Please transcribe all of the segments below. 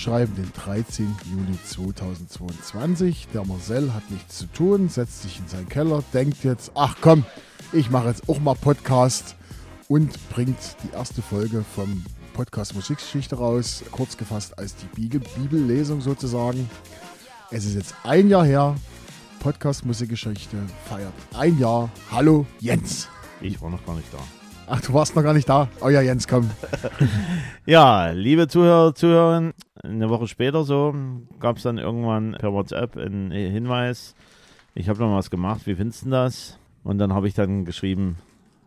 Schreiben den 13. Juli 2022. Der Marcel hat nichts zu tun, setzt sich in seinen Keller, denkt jetzt, ach komm, ich mache jetzt auch mal Podcast und bringt die erste Folge vom Podcast Musikgeschichte raus, kurz gefasst als die Bibel Bibellesung sozusagen. Es ist jetzt ein Jahr her, Podcast Musikgeschichte feiert ein Jahr. Hallo Jens. Ich war noch gar nicht da. Ach, du warst noch gar nicht da. Oh ja, Jens, komm. ja, liebe Zuhörer, Zuhörer, eine Woche später so gab es dann irgendwann per WhatsApp einen Hinweis. Ich habe noch was gemacht, wie findest du das? Und dann habe ich dann geschrieben,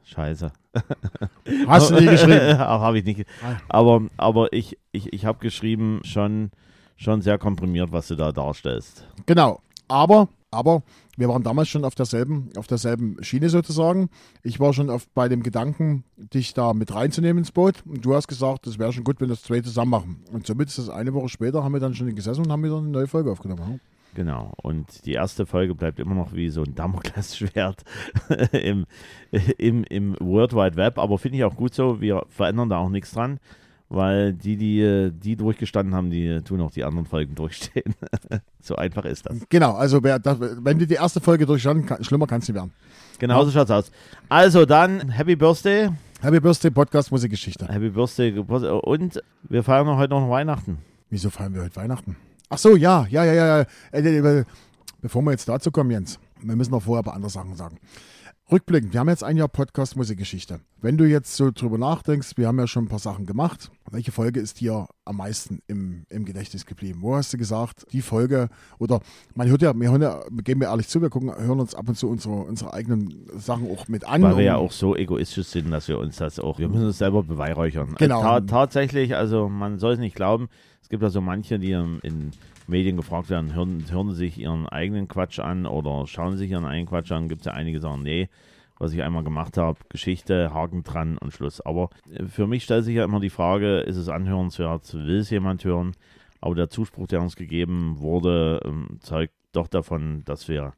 Scheiße. Hast du nicht geschrieben? habe ich nicht. Ah. Aber, aber ich, ich, ich habe geschrieben, schon, schon sehr komprimiert, was du da darstellst. Genau. Aber, aber wir waren damals schon auf derselben, auf derselben Schiene sozusagen. Ich war schon auf, bei dem Gedanken, dich da mit reinzunehmen ins Boot. Und du hast gesagt, das wäre schon gut, wenn wir das zwei zusammen machen. Und somit ist das eine Woche später, haben wir dann schon gesessen und haben wieder eine neue Folge aufgenommen. Genau. Und die erste Folge bleibt immer noch wie so ein Damoklesschwert im, im, im World Wide Web. Aber finde ich auch gut so. Wir verändern da auch nichts dran weil die, die die durchgestanden haben, die tun auch die anderen Folgen durchstehen. so einfach ist das. Genau, also wenn die die erste Folge durchstanden, kann, schlimmer kann es nicht werden. Genau so schaut's aus. Also dann, Happy Birthday. Happy Birthday, Podcast Musikgeschichte. Happy Birthday und wir feiern heute noch Weihnachten. Wieso feiern wir heute Weihnachten? Ach so, ja, ja, ja, ja. Äh, äh, äh, bevor wir jetzt dazu kommen, Jens, wir müssen noch vorher ein paar andere Sachen sagen. Rückblickend, wir haben jetzt ein Jahr Podcast Musikgeschichte. Wenn du jetzt so drüber nachdenkst, wir haben ja schon ein paar Sachen gemacht. Welche Folge ist dir am meisten im, im Gedächtnis geblieben? Wo hast du gesagt, die Folge, oder man hört ja, wir hören ja, geben wir ehrlich zu, wir gucken, hören uns ab und zu unsere, unsere eigenen Sachen auch mit an. Weil wir ja auch so egoistisch sind, dass wir uns das auch, wir müssen uns selber beweihräuchern. Genau. Ta tatsächlich, also man soll es nicht glauben, es gibt ja so manche, die in Medien gefragt werden, hören, hören sich ihren eigenen Quatsch an oder schauen sich ihren eigenen Quatsch an, gibt es ja einige, die sagen, nee, was ich einmal gemacht habe, Geschichte, Haken dran und Schluss. Aber äh, für mich stellt sich ja immer die Frage, ist es anhörenswert, will es jemand hören? Aber der Zuspruch, der uns gegeben wurde, ähm, zeugt doch davon, dass wir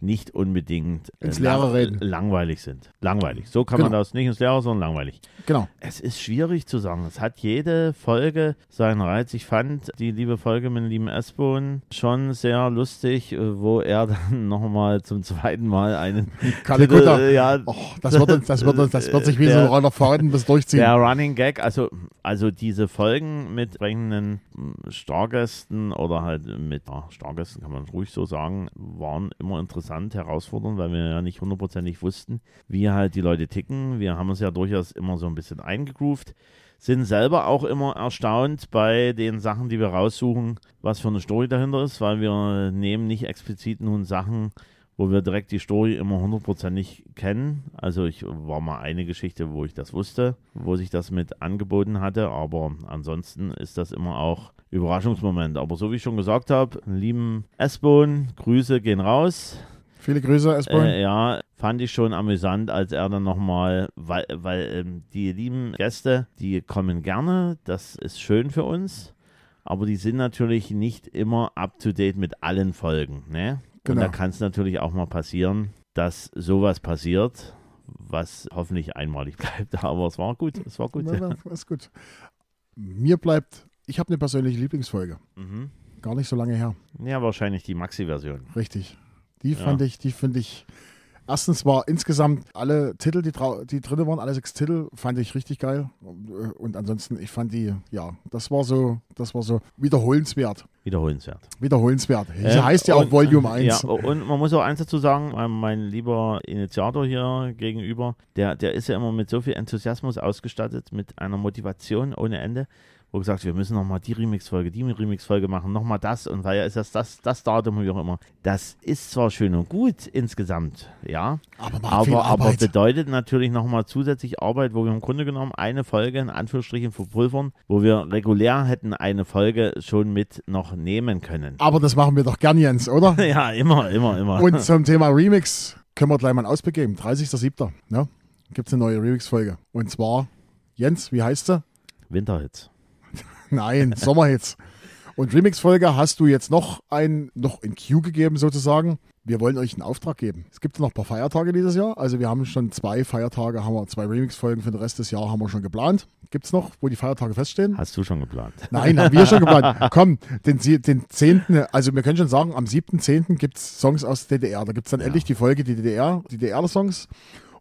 nicht unbedingt äh, ins Leere reden. langweilig sind. Langweilig. So kann genau. man das nicht ins Leere, sondern langweilig. Genau. Es ist schwierig zu sagen. Es hat jede Folge seinen Reiz. Ich fand die liebe Folge mit dem lieben Esbon schon sehr lustig, äh, wo er dann nochmal zum zweiten Mal einen Kalikuta. Äh, ja, oh, das, wird, das, wird, das wird sich wie der, so ein Faden bis durchziehen. Der Running Gag, also, also diese Folgen mit sprechenden hm, Stargästen oder halt mit ja, Stargästen, kann man ruhig so sagen, waren immer interessant interessant, herausfordernd, weil wir ja nicht hundertprozentig wussten, wie halt die Leute ticken. Wir haben uns ja durchaus immer so ein bisschen eingegroovt, sind selber auch immer erstaunt bei den Sachen, die wir raussuchen, was für eine Story dahinter ist, weil wir nehmen nicht explizit nun Sachen, wo wir direkt die Story immer hundertprozentig kennen. Also ich war mal eine Geschichte, wo ich das wusste, wo sich das mit angeboten hatte, aber ansonsten ist das immer auch Überraschungsmoment. Aber so wie ich schon gesagt habe, lieben S-Bone, Grüße gehen raus. Viele Grüße, Esbon. Äh, ja, fand ich schon amüsant, als er dann nochmal, weil, weil ähm, die lieben Gäste, die kommen gerne, das ist schön für uns, aber die sind natürlich nicht immer up to date mit allen Folgen. Ne? Genau. Und da kann es natürlich auch mal passieren, dass sowas passiert, was hoffentlich einmalig bleibt. Aber es war gut, es war gut. Na, na, ist gut. Mir bleibt, ich habe eine persönliche Lieblingsfolge. Mhm. Gar nicht so lange her. Ja, wahrscheinlich die Maxi-Version. Richtig. Die fand ja. ich, die finde ich. Erstens war insgesamt alle Titel, die, die drin waren, alle sechs Titel, fand ich richtig geil. Und ansonsten, ich fand die, ja, das war so, das war so wiederholenswert. Wiederholenswert. Wiederholenswert. Äh, heißt ja auch Volume 1. Ja, und man muss auch eins dazu sagen, mein lieber Initiator hier gegenüber, der, der ist ja immer mit so viel Enthusiasmus ausgestattet, mit einer Motivation ohne Ende wo gesagt wir müssen nochmal die Remix-Folge, die Remix-Folge machen, nochmal das und weil ja ist das, das das Datum wie auch immer. Das ist zwar schön und gut insgesamt, ja, aber, aber, aber bedeutet natürlich nochmal zusätzlich Arbeit, wo wir im Grunde genommen eine Folge in Anführungsstrichen verpulvern, wo wir regulär hätten eine Folge schon mit noch nehmen können. Aber das machen wir doch gern, Jens, oder? ja, immer, immer, immer. Und zum Thema Remix können wir gleich mal einen Ausblick geben. 30.07. Ne? Gibt es eine neue Remix-Folge. Und zwar, Jens, wie heißt sie? Winterhits. Nein, Sommerhits. Und Remix-Folge hast du jetzt noch ein, noch in Q gegeben sozusagen. wir wollen euch einen Auftrag geben. Es gibt noch ein paar Feiertage dieses Jahr. Also wir haben schon zwei Feiertage, haben wir zwei Remix-Folgen für den Rest des Jahres haben wir schon geplant. Gibt es noch, wo die Feiertage feststehen? Hast du schon geplant? Nein, haben wir schon geplant. Komm, den, den 10., also wir können schon sagen, am 7.10. gibt es Songs aus der DDR. Da gibt es dann Ja. endlich die Folge, die DDR, die DDR-Songs.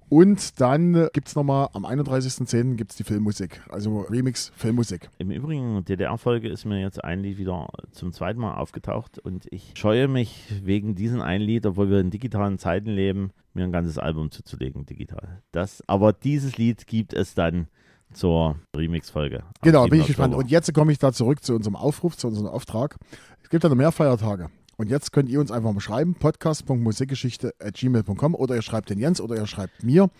Und dann gibt es nochmal, am 31.10. gibt es die Filmmusik, also Remix Filmmusik. Im Übrigen, DDR-Folge ist mir jetzt ein Lied wieder zum zweiten Mal aufgetaucht und ich scheue mich wegen diesem einen Lied, obwohl wir in digitalen Zeiten leben, mir ein ganzes Album zuzulegen, digital. Das, aber dieses Lied gibt es dann zur Remix-Folge. Genau, 7. bin ich gespannt. Und jetzt komme ich da zurück zu unserem Aufruf, zu unserem Auftrag. Es gibt ja noch mehr Feiertage. Und jetzt könnt ihr uns einfach mal schreiben, podcast.musikgeschichte.gmail.com oder ihr schreibt den Jens oder ihr schreibt mir.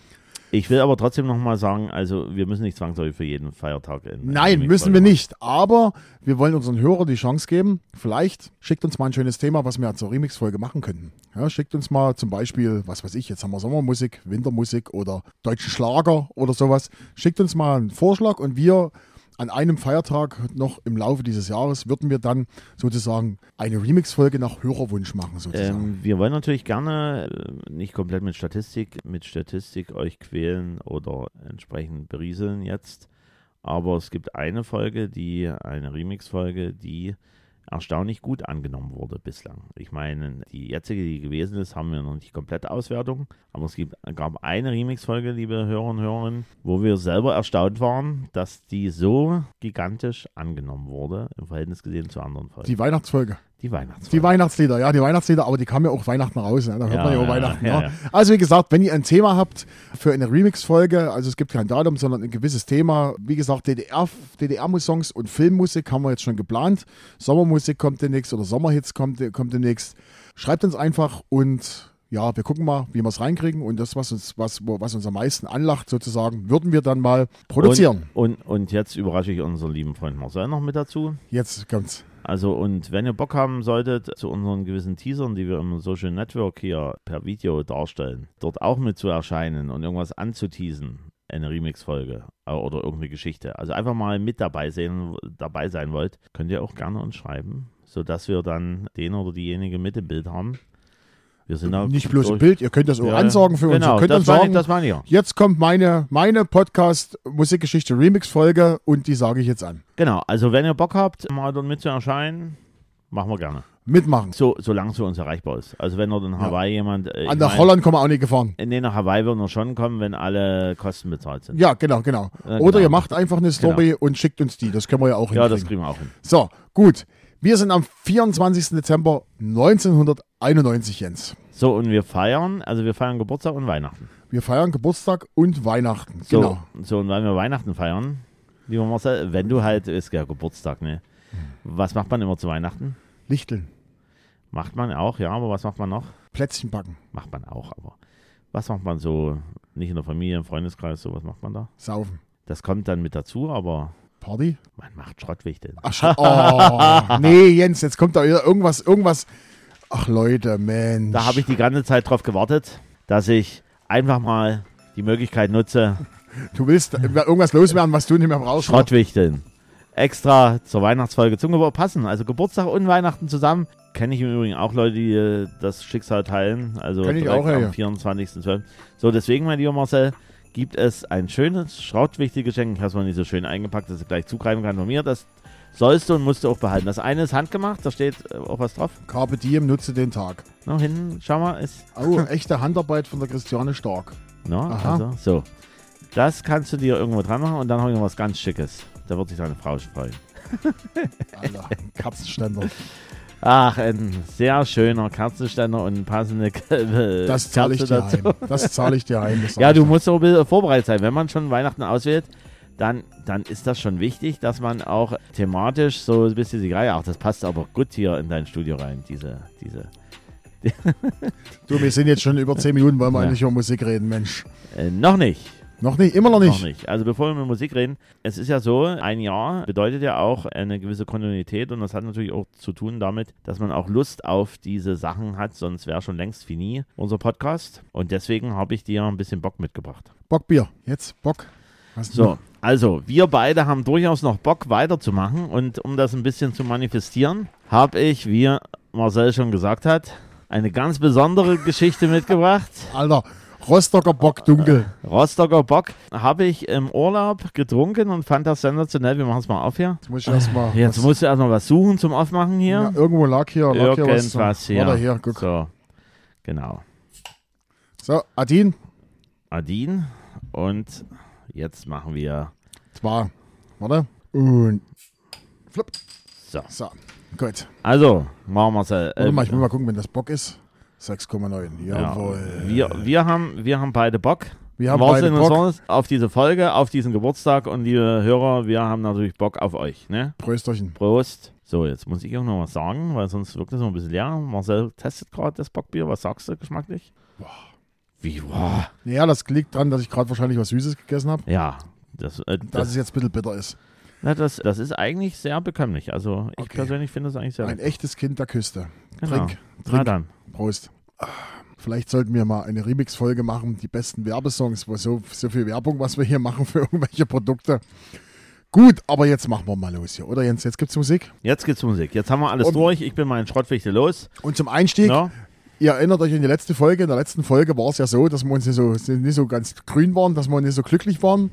Ich will aber trotzdem nochmal sagen, also wir müssen nicht zwangsläufig für jeden Feiertag in Nein, müssen wir nicht. Aber wir wollen unseren Hörern die Chance geben. Vielleicht schickt uns mal ein schönes Thema, was wir zur Remix-Folge machen könnten. Ja, schickt uns mal zum Beispiel, was weiß ich, jetzt haben wir Sommermusik, Wintermusik oder deutschen Schlager oder sowas. Schickt uns mal einen Vorschlag und wir an einem Feiertag noch im Laufe dieses Jahres würden wir dann sozusagen eine Remix-Folge nach Hörerwunsch machen sozusagen. Ähm, wir wollen natürlich gerne äh, nicht komplett mit Statistik, mit Statistik euch quälen oder entsprechend berieseln jetzt. Aber es gibt eine Folge, die, eine Remix-Folge, die erstaunlich gut angenommen wurde bislang. Ich meine, die jetzige, die gewesen ist, haben wir noch nicht komplett Auswertung, aber es gibt, gab eine Remix-Folge, liebe Hörer und Hörerinnen, wo wir selber erstaunt waren, dass die so gigantisch angenommen wurde, im Verhältnis gesehen zu anderen Folgen. die Weihnachtsfolge. Die Weihnachtsfolge. Die Weihnachtslieder, ja, die Weihnachtslieder, aber die kamen ja auch Weihnachten raus. Ne? Da hört Ja, man ja auch ja, Weihnachten. ja, ja. Also wie gesagt, wenn ihr ein Thema habt für eine Remix-Folge, also es gibt kein Datum, sondern ein gewisses Thema. Wie gesagt, DDR, DDR-Songs und Filmmusik haben wir jetzt schon geplant. Sommermusik kommt demnächst oder Sommerhits kommt, kommt demnächst. Schreibt uns einfach und ja, wir gucken mal, wie wir es reinkriegen und das, was uns, was, was uns am meisten anlacht, sozusagen, würden wir dann mal produzieren. Und, und, und jetzt überrasche ich unseren lieben Freund Marcel noch mit dazu. Jetzt kommt's. Also, und wenn ihr Bock haben solltet, zu unseren gewissen Teasern, die wir im Social Network hier per Video darstellen, dort auch mit zu erscheinen und irgendwas anzuteasen, eine Remix-Folge äh, oder irgendeine Geschichte. Also einfach mal mit dabei, sehen, dabei sein wollt, könnt ihr auch gerne uns schreiben, sodass wir dann den oder diejenige mit im Bild haben. Wir sind da Nicht bloß im Bild, ihr könnt das auch Ja, ansagen für uns. Genau, Ihr könnt das uns sagen, ich, das meine ich ja. Jetzt kommt meine, meine Podcast-Musikgeschichte Remix-Folge und die sage ich jetzt an. Genau, also wenn ihr Bock habt, mal dort mit zu erscheinen, machen wir gerne. Mitmachen. So, solange es für uns erreichbar ist. Also wenn dort in Hawaii jemand. Äh, An der mein, Holland kommen wir auch nicht gefahren. Nee, nach Hawaii würden wir schon kommen, wenn alle Kosten bezahlt sind. Ja, genau, genau. Ja, Oder genau. ihr macht einfach eine Story und schickt uns die. Das können wir ja auch Ja, das kriegen wir auch hin. So, gut. Wir sind am 24. Dezember 1991, Jens. So, und wir feiern, also wir feiern Geburtstag und Weihnachten. Wir feiern Geburtstag und Weihnachten. So, Genau. so und weil wir Weihnachten feiern, lieber Marcel, wenn du halt, ist ja Geburtstag, ne? Was macht man immer zu Weihnachten? Lichteln, Macht man auch, ja, aber was macht man noch? Plätzchen backen, Macht man auch, aber was macht man so, nicht in der Familie, im Freundeskreis, so was macht man da? saufen. Das kommt dann mit dazu, aber Party? man macht Schrottwichteln. Ach, schon. Oh, nee, Jens, jetzt kommt da wieder irgendwas, irgendwas. Ach, Leute, Mensch. Da habe ich die ganze Zeit drauf gewartet, dass ich einfach mal die Möglichkeit nutze, Du willst irgendwas loswerden, was du nicht mehr brauchst. Schrottwichteln. Extra zur Weihnachtsfolge zum Geburtstag passen. Also Geburtstag und Weihnachten zusammen. Kenne ich im Übrigen auch Leute, die äh, das Schicksal teilen. Also Kenn ich auch, am ja. 24.12. So, deswegen, mein lieber Marcel, gibt es ein schönes Schrottwichtelgeschenk. Ich habe es mal nicht so schön eingepackt, dass ich gleich zugreifen kann von mir. Das sollst du und musst du auch behalten. Das eine ist handgemacht, da steht äh, auch was drauf. Carpe diem, nutze den Tag. Noch hinten, schau mal, ist Oh, echte Handarbeit von der Christiane Stark. No, Aha. also, so. Das kannst du dir irgendwo dran machen und dann habe ich noch was ganz Schickes. Da wird sich deine Frau freuen. Alter, Katzenständer. Ach, ein sehr schöner Kerzenständer und passende äh, Das zahle ich Kerze dir dazu. heim. Das zahle ich dir sag Ja, du musst auch ein bisschen vorbereitet sein. Wenn man schon Weihnachten auswählt, dann, dann ist das schon wichtig, dass man auch thematisch so ein bisschen die Reihe, ach, das passt aber gut hier in dein Studio rein, diese, diese. Du, wir sind jetzt schon über 10 Minuten, wollen wir Ja. eigentlich über Musik reden, Mensch. Äh, noch nicht. Noch nicht, immer noch nicht. Noch nicht. Also bevor wir mit Musik reden, es ist ja so, ein Jahr bedeutet ja auch eine gewisse Kontinuität und das hat natürlich auch zu tun damit, dass man auch Lust auf diese Sachen hat, sonst wäre schon längst fini unser Podcast. Und deswegen habe ich dir ein bisschen Bock mitgebracht. Bockbier. Jetzt Bock. Was So, also wir beide haben durchaus noch Bock weiterzumachen und um das ein bisschen zu manifestieren, habe ich, wie Marcel schon gesagt hat, eine ganz besondere Geschichte mitgebracht. Alter, Rostocker Bock dunkel. Rostocker Bock habe ich im Urlaub getrunken und fand das sensationell. Wir machen es mal auf hier. Jetzt muss ich erstmal. Jetzt musst du erstmal was suchen zum Aufmachen hier. ja, irgendwo lag hier, lag hier was. Irgendwas hier. Warte hier, guck. So, genau. So, Adin, Adin und jetzt machen wir zwei. Warte. Und. Flip. so. So, gut. Also, machen wir es. Äh, Warte mal, ich will mal gucken, wenn das Bock ist. 6,9. ja, Jawohl. wir, wir, haben, wir haben beide Bock. Wir haben Was beide Bock. Auf diese Folge, auf diesen Geburtstag und liebe Hörer, wir haben natürlich Bock auf euch. Ne? Prösterchen. Prost. So, jetzt muss ich auch noch was sagen, weil sonst wirkt es noch ein bisschen leer. Marcel testet gerade das Bockbier. Was sagst du geschmacklich? Wie, wow. Ja, das liegt daran, dass ich gerade wahrscheinlich was Süßes gegessen habe. Ja, das, äh, Dass das, es jetzt ein bisschen bitter ist. na, das, das ist eigentlich sehr bekömmlich. Also ich Okay. persönlich finde es eigentlich sehr Ein echtes Kind der Küste. Genau. Trink, Na trink. dann. Prost. Vielleicht sollten wir mal eine Remix-Folge machen, die besten Werbesongs, wo so, so viel Werbung, was wir hier machen für irgendwelche Produkte. Gut, aber jetzt machen wir mal los hier, oder Jens? Jetzt gibt's Musik. Jetzt geht's Musik. Jetzt haben wir alles Und- durch. Ich bin mal in Schrottwichte los. Und zum Einstieg, Ja? ihr erinnert euch an die letzte Folge. In der letzten Folge war es ja so, dass wir uns nicht so, nicht so ganz grün waren, dass wir nicht so glücklich waren.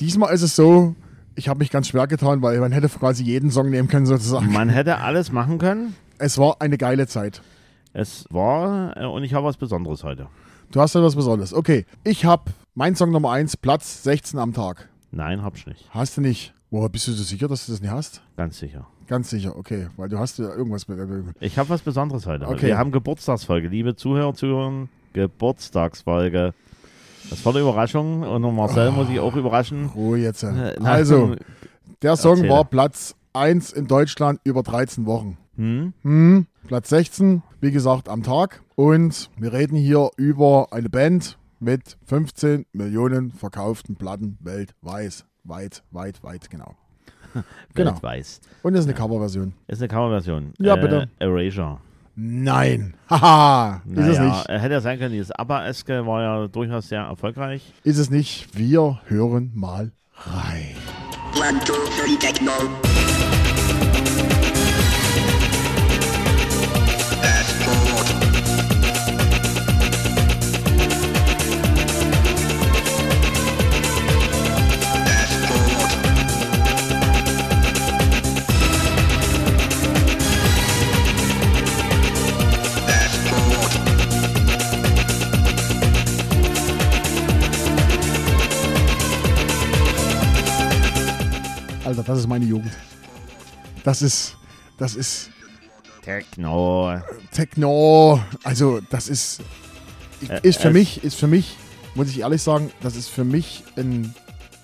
Diesmal ist es so, ich habe mich ganz schwer getan, weil man hätte quasi jeden Song nehmen können sozusagen. Man hätte alles machen können. Es war eine geile Zeit. Es war, äh, und ich habe was Besonderes heute. Du hast ja was Besonderes. Okay, ich habe mein Song Nummer 1, Platz 16 am Tag. Nein, hab's nicht. Hast du nicht? Woher bist du so sicher, dass du das nicht hast? Ganz sicher. Ganz sicher, okay, weil du hast ja irgendwas mit. Ich habe was Besonderes heute. Okay. Wir haben Geburtstagsfolge. Liebe Zuhörer, Zuhörer, Geburtstagsfolge. Das war eine Überraschung und Marcel muss ich auch überraschen. Ruhe jetzt. Äh, Also, der Song erzähle. war Platz 1 in Deutschland über 13 Wochen. Hm? Hm, Platz 16, wie gesagt, am Tag. Und wir reden hier über eine Band mit 15 Millionen verkauften Platten weltweit. Weit, weit, weit, genau. Genau. Weltweit. Und das ist eine Coverversion. Ist eine Coverversion. Ja, äh, bitte. Erasure. Nein. Haha. Ist es Naja, nicht. äh, hätte ja sein können, dieses ABBA-eske war ja durchaus sehr erfolgreich. Ist es nicht. Wir hören mal rein. One, two, three, techno. Das ist meine Jugend. Das ist, das ist Techno. Techno. Also, das ist, ist für mich, ist für mich, muss ich ehrlich sagen, das ist für mich ein,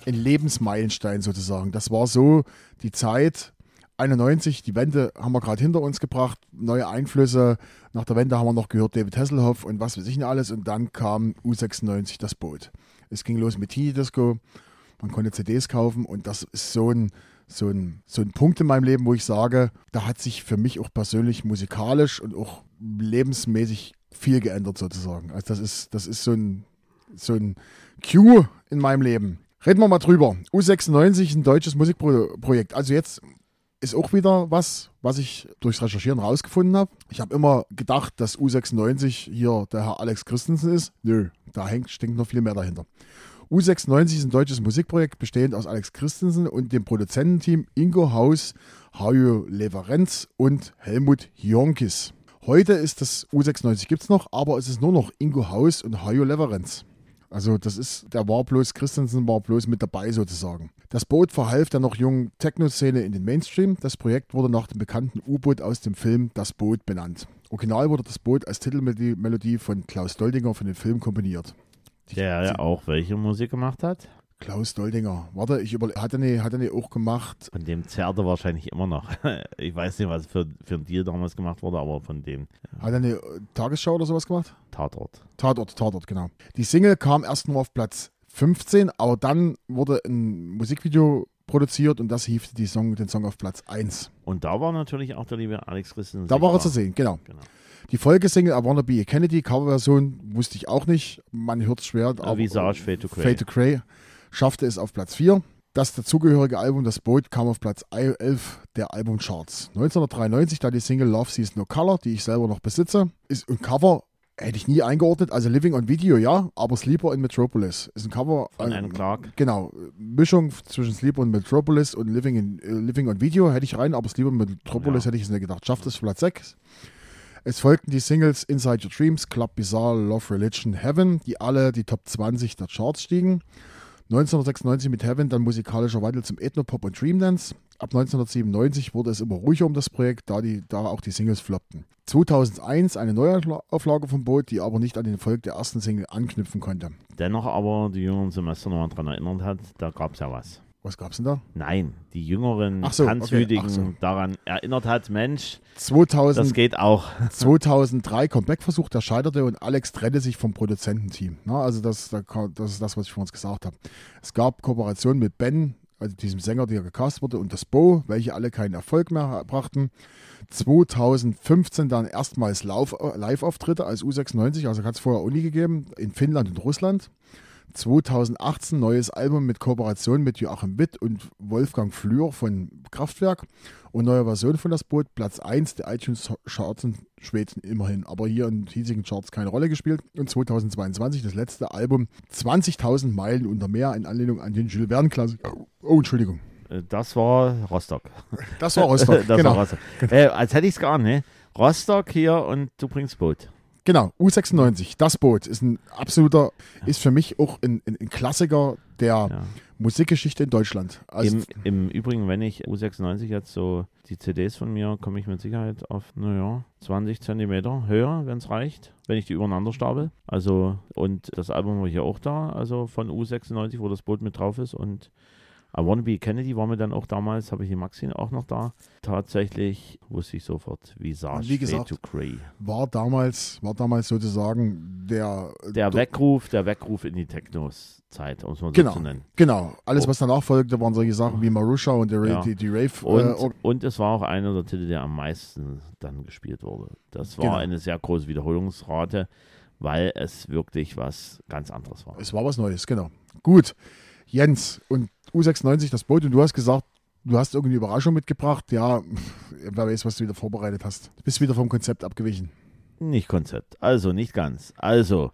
ein Lebensmeilenstein sozusagen. Das war so die Zeit, 91, die Wende haben wir gerade hinter uns gebracht, neue Einflüsse. Nach der Wende haben wir noch gehört David Hasselhoff und was weiß ich nicht alles. Und dann kam U96 das Boot. Es ging los mit Teenie Disco. Man konnte CDs kaufen und das ist so ein, so, ein, so ein Punkt in meinem Leben, wo ich sage, da hat sich für mich auch persönlich musikalisch und auch lebensmäßig viel geändert sozusagen. Also das ist, das ist so ein, so ein Cue in meinem Leben. Reden wir mal drüber. U96, ein deutsches Musikprojekt. Also jetzt ist auch wieder was, was ich durchs Recherchieren rausgefunden habe. Ich habe immer gedacht, dass U96 hier der Herr Alex Christensen ist. Nö, da hängt, stinkt noch viel mehr dahinter. U96 ist ein deutsches Musikprojekt bestehend aus Alex Christensen und dem Produzententeam Ingo Haus, Hajo Leverenz und Helmut Jonkis. Heute ist das U96 gibt es noch, aber es ist nur noch Ingo Haus und Hajo Leverenz. Also das ist, der war bloß, Christensen war bloß mit dabei sozusagen. Das Boot verhalf der noch jungen Techno-Szene in den Mainstream. Das Projekt wurde nach dem bekannten U-Boot aus dem Film Das Boot benannt. Original wurde das Boot als Titelmelodie Melodie von Klaus Doldinger für den Film komponiert. Der ja auch welche Musik gemacht hat. Klaus Doldinger. Warte, ich über, hat er nicht, hat er nicht auch gemacht? Von dem zerrt er wahrscheinlich immer noch. Ich weiß nicht, was für, für ein Deal damals gemacht wurde, aber von dem Hat er eine äh, Tagesschau oder sowas gemacht? Tatort. Tatort, Tatort, genau. Die Single kam erst nur auf Platz 15, aber dann wurde ein Musikvideo produziert und das hiefte die Song, den Song auf Platz 1. Und da war natürlich auch der liebe Alex Christensen. Da war er zu sehen, genau. Genau. Die Folgesingle I Wanna Be a Kennedy, Coverversion, wusste ich auch nicht. Man hört es schwer. aber Visage, Fade to Grey. Fade to Grey schaffte es auf Platz 4. Das dazugehörige Album Das Boot kam auf Platz 11 der Albumcharts. 1993 da die Single Love Sees No Color, die ich selber noch besitze, ist ein Cover, hätte ich nie eingeordnet, also Living on Video, ja, aber Sleeper in Metropolis ist ein Cover. Von äh, Anne Clark. Genau, Mischung zwischen Sleeper und Metropolis und Living, in, äh, Living on Video hätte ich rein, aber Sleeper in Metropolis Ja. hätte ich es nicht gedacht. Schafft es Platz 6. Es folgten die Singles Inside Your Dreams, Club Bizarre, Love Religion, Heaven, die alle die Top 20 der Charts stiegen. 1996 mit Heaven dann musikalischer Wandel zum Ethnopop und Dreamdance. Ab 1997 wurde es immer ruhiger um das Projekt, da, die, da auch die Singles floppten. 2001 eine Neuauflage vom Boot, die aber nicht an den Erfolg der ersten Single anknüpfen konnte. Dennoch aber die jüngeren Semester noch daran erinnert hat, da gab es ja was. Was gab's denn da? Nein, die jüngeren so, okay, Tanzwütigen ach so. daran erinnert hat, Mensch, 2000, das geht auch. 2003 Comeback-Versuch, der scheiterte und Alex trennte sich vom Produzententeam. Na, also das, das ist das, was ich vorhin gesagt habe. Es gab Kooperationen mit Ben, also diesem Sänger, der gecastet wurde, und das Bo, welche alle keinen Erfolg mehr brachten. 2015 dann erstmals Lauf- Live-Auftritte als U96, also hat es vorher nie gegeben, in Finnland und Russland. 2018 neues Album mit Kooperation mit Joachim Witt und Wolfgang Flür von Kraftwerk und neue Version von das Boot, Platz 1 der iTunes Charts in Schweden immerhin, aber hier in hiesigen Charts keine Rolle gespielt. Und 2022 das letzte Album 20.000 Meilen unter Meer in Anlehnung an den Jules Verne Klassiker. Oh, Entschuldigung. Äh, Das war Rostock. Das war Rostock. das genau. war Rostock. Äh, als hätte ich es gar nicht. Rostock hier und du bringst Boot. Genau, U96, das Boot ist ein absoluter, ist für mich auch ein, ein, ein Klassiker der Ja. Musikgeschichte in Deutschland. Also, Im, Im Übrigen, wenn ich U96 jetzt so die CDs von mir, komme ich mit Sicherheit auf, naja, 20 Zentimeter höher, wenn es reicht, wenn ich die übereinander stapel. Also, und das Album war hier auch da, also von U96, wo das Boot mit drauf ist. Und I Wanna Be Kennedy war mir dann auch damals, habe ich die Maxine auch noch da. Tatsächlich wusste ich sofort, Visage Wie Fade gesagt, to Grey. war damals, war damals sozusagen der, Der Weckruf, der Weckruf in die Technos-Zeit, um es mal so Genau. zu nennen. Genau, alles Oh. was danach folgte, waren solche Sachen wie Marusha und die, Ra Ja. die, die Rave. Und, äh, und es war auch einer der Titel, der am meisten dann gespielt wurde. Das war Genau. eine sehr große Wiederholungsrate, weil es wirklich was ganz anderes war. es war was Neues, genau. Gut, Jens und U96 das Boot und du hast gesagt, du hast irgendeine Überraschung mitgebracht. Ja, wer weiß, was du wieder vorbereitet hast. Du bist wieder vom Konzept abgewichen. Nicht Konzept, also nicht ganz. Also,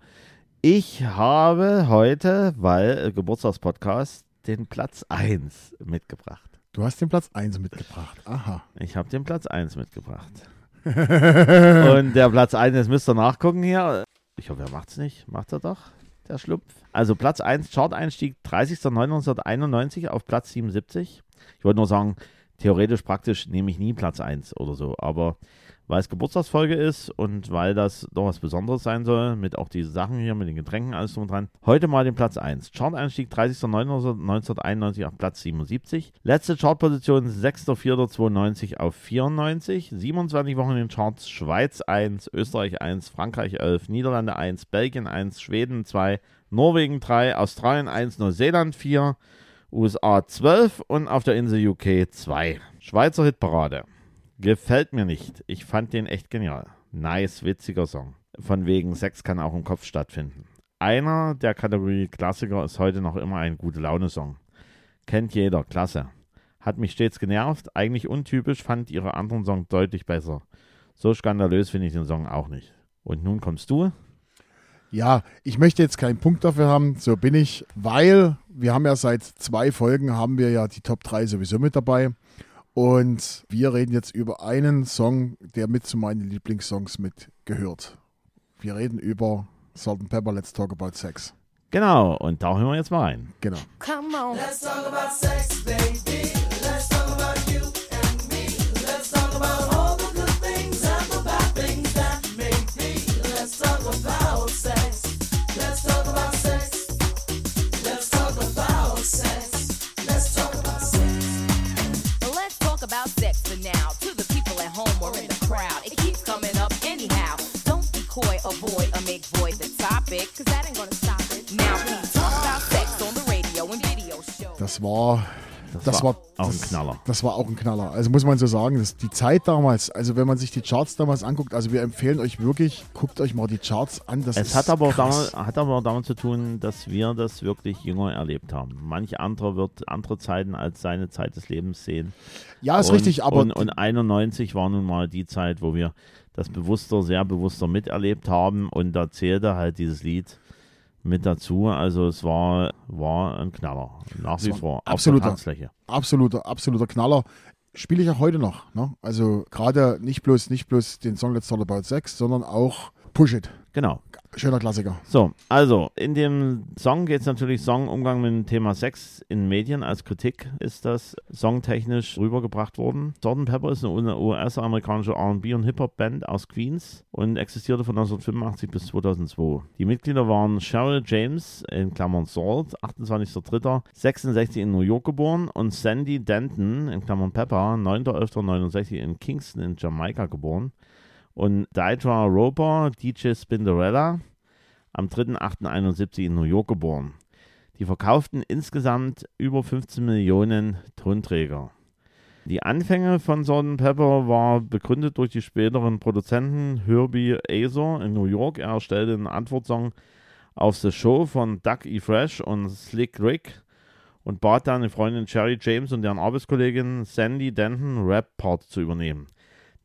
ich habe heute, weil äh, Geburtstagspodcast, den Platz 1 mitgebracht. Du hast den Platz 1 mitgebracht. Aha. Ich habe den Platz 1 mitgebracht. Und der Platz 1, jetzt müsst ihr nachgucken hier. Ich hoffe, er macht's nicht. Macht er doch, der Schlumpf. Also Platz 1, Chart-Einstieg 30.09.1991 auf Platz 77. Ich wollte nur sagen, theoretisch, praktisch nehme ich nie Platz 1 oder so. Aber weil es Geburtstagsfolge ist und weil das doch was Besonderes sein soll, mit auch diese Sachen hier, mit den Getränken, alles drum und dran. Heute mal den Platz 1. Chart-Einstieg 30.09.1991 auf Platz 77. Letzte Chartposition 6.04.92 auf 94. 27 Wochen in den Charts. Schweiz 1, Österreich 1, Frankreich 11, Niederlande 1, Belgien 1, Schweden 2, Norwegen 3, Australien 1, Neuseeland 4, USA 12 und auf der Insel UK 2. Schweizer Hitparade. Gefällt mir nicht. Ich fand den echt genial. Nice, witziger Song. Von wegen Sex kann auch im Kopf stattfinden. Einer der Kategorie Klassiker ist heute noch immer ein gute Laune-Song. Kennt jeder, klasse. Hat mich stets genervt, eigentlich untypisch, fand ihre anderen Songs deutlich besser. So skandalös finde ich den Song auch nicht. Und nun kommst du? Ja, ich möchte jetzt keinen Punkt dafür haben, so bin ich, weil wir haben ja seit zwei Folgen haben wir ja die Top 3 sowieso mit dabei. Und wir reden jetzt über einen Song, der mit zu meinen Lieblingssongs mitgehört. Wir reden über Salt and Pepper, Let's Talk About Sex. Genau, und da hören wir jetzt mal rein. Genau. Come on. Let's talk about sex, baby. War Das, Das war, war, auch das, ein Knaller. Das war auch ein Knaller. Also muss man so sagen, dass die Zeit damals, also wenn man sich die Charts damals anguckt, also wir empfehlen euch wirklich, guckt euch mal die Charts an. Das Es hat aber, damit, hat aber damit zu tun, dass wir das wirklich jünger erlebt haben. Manch anderer wird andere Zeiten als seine Zeit des Lebens sehen. Ja, ist und, richtig, aber Und, und 91 war nun mal die Zeit, wo wir das bewusster, sehr bewusster miterlebt haben und da zählte halt dieses Lied mit dazu. Also es war, war ein Knaller. Nach wie vor. Absoluter- absoluter, absoluter Knaller. Spiele ich auch heute noch. Ne? Also gerade nicht bloß, nicht bloß den Song Let's Talk About Sex, sondern auch Push It. Genau. Schöner Klassiker. So, also in dem Song geht es natürlich Song Umgang mit dem Thema Sex in Medien. Als Kritik ist das songtechnisch rübergebracht worden. Salt Pepper ist eine US-amerikanische R&B und Hip-Hop-Band aus Queens und existierte von 1985 bis 2002. Die Mitglieder waren Cheryl James in Klammern Salt, 28.03.66 in New York geboren und Sandy Denton in Klammern Pepper, 9.11.69 in Kingston in Jamaika geboren und Deidra Roper, DJ Spinderella, am 3.8.71 in New York geboren. Die verkauften insgesamt über 15 Millionen Tonträger. Die Anfänge von Salt Pepper war begründet durch die späteren Produzenten Herbie Azor in New York. Er erstellte einen Antwortsong auf The Show von Doug E. Fresh und Slick Rick und bat dann die Freundin Cherry James und deren Arbeitskollegin Sandy Denton Rap-Part zu übernehmen.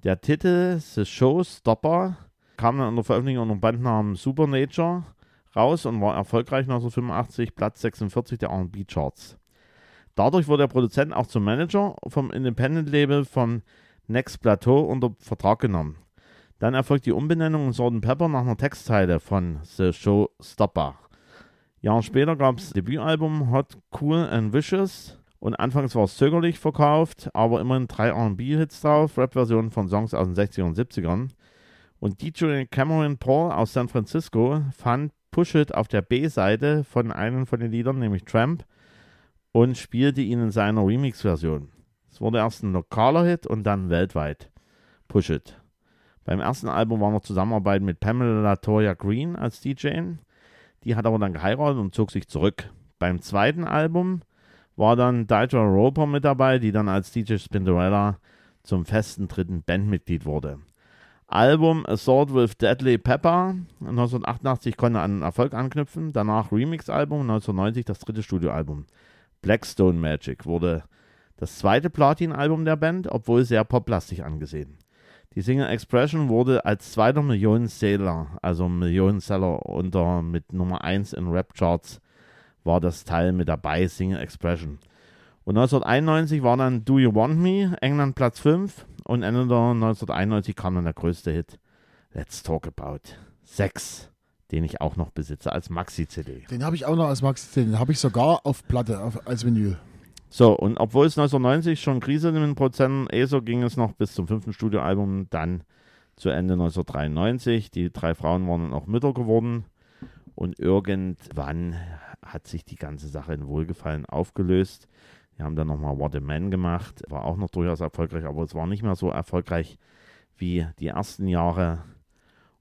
Der Titel The Show Stopper kam dann in der Veröffentlichung unter dem Bandnamen Supernature raus und war erfolgreich 1985 Platz 46 der R&B-Charts. Dadurch wurde der Produzent auch zum Manager vom Independent-Label von Next Plateau unter Vertrag genommen. Dann erfolgt die Umbenennung in Salt Pepper nach einer Textzeile von The Show Stopper. Jahre später gab es das Debütalbum Hot, Cool and Vicious und anfangs war es zögerlich verkauft, aber immerhin drei R&B-Hits drauf, Rap-Versionen von Songs aus den 60ern und 70ern. Und DJ Cameron Paul aus San Francisco fand Push It auf der B-Seite von einem von den Liedern, nämlich Tramp, und spielte ihn in seiner Remix-Version. Es wurde erst ein lokaler Hit und dann weltweit. Push It. Beim ersten Album war noch Zusammenarbeit mit Pamela Latoya Green als DJ. Die hat aber dann geheiratet und zog sich zurück. Beim zweiten Album war dann Deidra Roper mit dabei, die dann als DJ Spinderella zum festen dritten Bandmitglied wurde. Album Assault with Deadly Pepper 1988 konnte an Erfolg anknüpfen. Danach Remix-Album 1990 das dritte Studioalbum. Blackstone Magic wurde das zweite Platin-Album der Band, obwohl sehr poplastig angesehen. Die Single Expression wurde als zweiter Millionenseller, also Millionenseller unter mit Nummer 1 in Rap-Charts, war das Teil mit dabei, Single Expression. Und 1991 war dann Do You Want Me, England Platz 5 und Ende der 1991 kam dann der größte Hit, Let's Talk About Sex, den ich auch noch besitze als Maxi-CD. Den habe ich auch noch als Max, den habe ich sogar auf Platte, auf, als Vinyl. So, und obwohl es 1990 schon Krise in den Produzenten ESO ging es noch bis zum fünften Studioalbum, dann zu Ende 1993. Die drei Frauen waren dann auch Mütter geworden und irgendwann hat sich die ganze Sache in Wohlgefallen aufgelöst. Wir haben dann nochmal What a Man gemacht, war auch noch durchaus erfolgreich, aber es war nicht mehr so erfolgreich wie die ersten Jahre.